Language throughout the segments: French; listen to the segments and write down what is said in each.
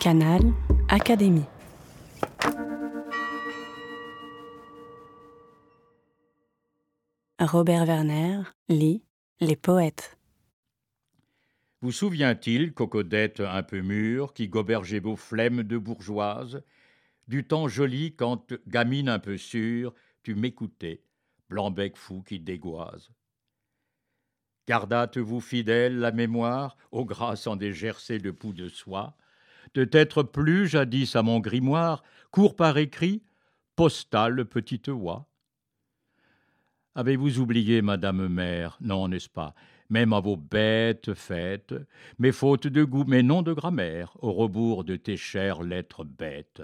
Canal Académie. Robert Werner lit Les poètes. Vous souvient-il, cocodette un peu mûre, qui gobergeait vos flemmes de bourgeoise, du temps joli quand, gamine un peu sûre, tu m'écoutais, blanc-bec fou qui dégoise Gardâtes-vous fidèle la mémoire, aux grâces en des gercés de poux de soie, de t'être plus jadis à mon grimoire, court par écrit, postale petite oie. Avez-vous oublié, madame mère, non, n'est-ce pas, même à vos bêtes fêtes, mes fautes de goût, mes noms de grammaire, au rebours de tes chères lettres bêtes.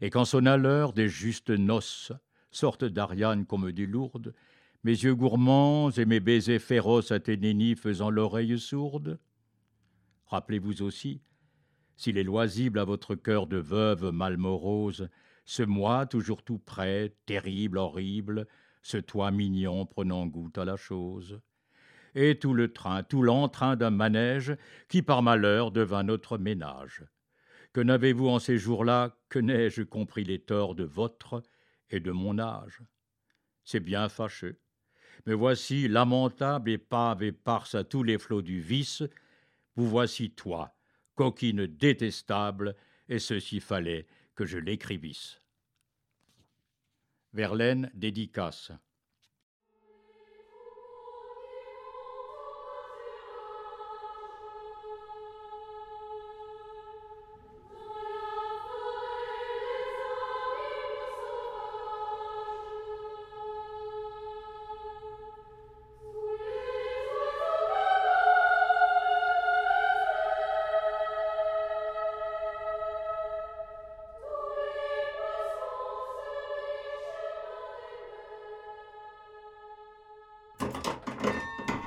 Et quand sonna l'heure des justes noces, sorte d'Ariane qu'on me dit lourde, mes yeux gourmands et mes baisers féroces à tes nénis faisant l'oreille sourde Rappelez-vous aussi, s'il est loisible à votre cœur de veuve malmorose, ce moi toujours tout près, terrible, horrible, ce toi mignon prenant goût à la chose. Et tout le train, tout l'entrain d'un manège qui par malheur devint notre ménage. Que n'avez-vous en ces jours-là, que n'ai-je compris les torts de votre et de mon âge? C'est bien fâcheux. Mais voici, lamentable, épave et parse à tous les flots du vice, vous voici toi, coquine détestable, et ceci fallait que je l'écrivisse. Verlaine dédicace.